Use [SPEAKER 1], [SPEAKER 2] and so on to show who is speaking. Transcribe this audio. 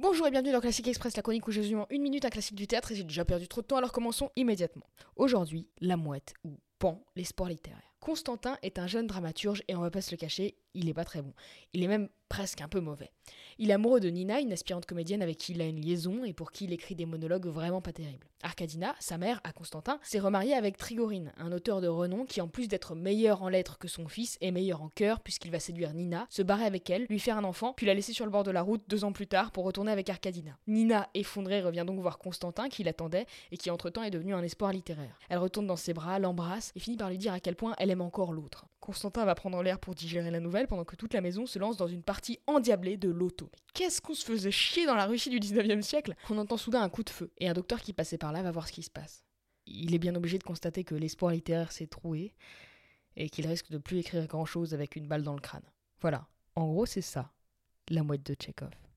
[SPEAKER 1] Bonjour et bienvenue dans Classique Express, la chronique où j'ai en une minute un classique du théâtre et j'ai déjà perdu trop de temps alors commençons immédiatement. Aujourd'hui, La Mouette ou Pan, les sports littéraires. Constantin est un jeune dramaturge et on va pas se le cacher, il est pas très bon. Il est même presque un peu mauvais. Il est amoureux de Nina, une aspirante comédienne avec qui il a une liaison et pour qui il écrit des monologues vraiment pas terribles. Arcadina, sa mère, à Constantin, s'est remariée avec Trigorine, un auteur de renom qui, en plus d'être meilleur en lettres que son fils, est meilleur en cœur puisqu'il va séduire Nina, se barrer avec elle, lui faire un enfant, puis la laisser sur le bord de la route deux ans plus tard pour retourner avec Arcadina. Nina, effondrée, revient donc voir Constantin qui l'attendait et qui entre-temps est devenu un espoir littéraire. Elle retourne dans ses bras, l'embrasse et finit par lui dire à quel point elle aime encore l'autre. Constantin va prendre l'air pour digérer la nouvelle pendant que toute la maison se lance dans une partie endiablée de loto. Qu'est-ce qu'on se faisait chier dans la Russie du 19e siècle? On entend soudain un coup de feu et un docteur qui passait par là va voir ce qui se passe. Il est bien obligé de constater que l'espoir littéraire s'est troué et qu'il risque de plus écrire grand chose avec une balle dans le crâne. Voilà, en gros c'est ça, la mouette de Tchekhov.